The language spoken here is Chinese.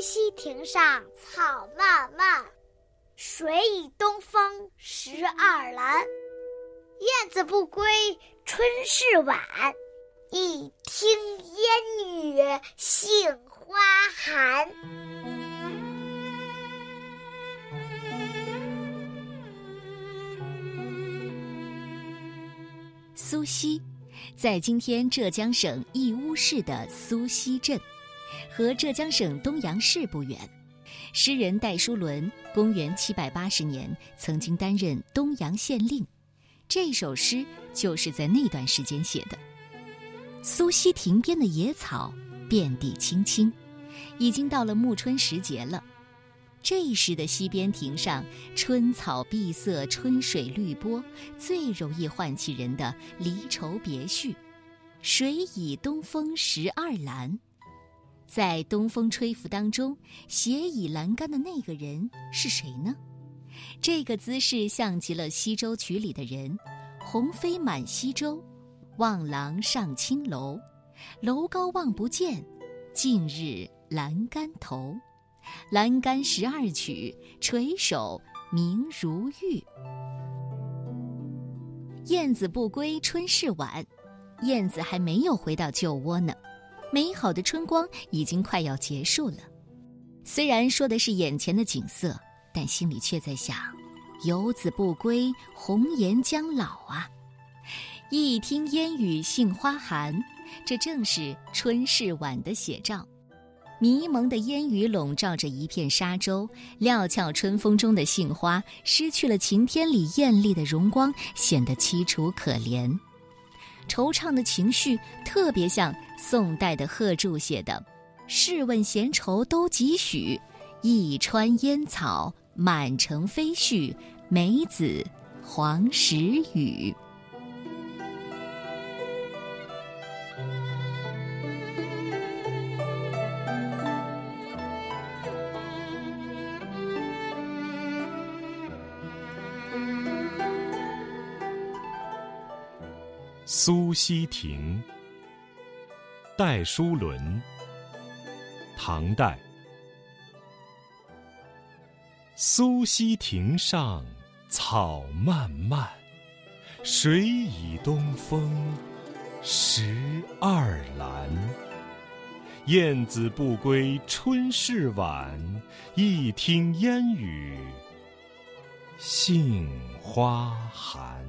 溪亭上草漫漫，水已东风十二阑。燕子不归春事晚，一听烟雨杏花寒。苏溪，在今天浙江省义乌市的苏溪镇，和浙江省东阳市不远。诗人戴叔伦公元七百八十年曾经担任东阳县令，这首诗就是在那段时间写的。苏溪亭边的野草遍地青青，已经到了暮春时节了。这时的溪边亭上，春草碧色，春水绿波，最容易唤起人的离愁别绪。水以东风十二阑，在东风吹拂当中，斜倚栏杆的那个人是谁呢？这个姿势像极了西洲曲里的人：“鸿飞满西洲，望郎上青楼。楼高望不见，近日栏杆头。”栏杆十二曲，垂首明如玉。燕子不归春事晚，燕子还没有回到旧窝呢。美好的春光已经快要结束了。虽然说的是眼前的景色，但心里却在想：游子不归，红颜将老啊！一听烟雨杏花寒，这正是春事晚的写照。迷蒙的烟雨笼罩着一片沙洲，料峭春风中的杏花失去了晴天里艳丽的荣光，显得凄楚可怜。惆怅的情绪特别像宋代的贺铸写的：“试问闲愁都几许？一川烟草满城飞絮，梅子黄时雨。”苏溪亭，戴叔伦。唐代。苏溪亭上草漫漫，水已东风十二阑。燕子不归春事晚，一听烟雨杏花寒。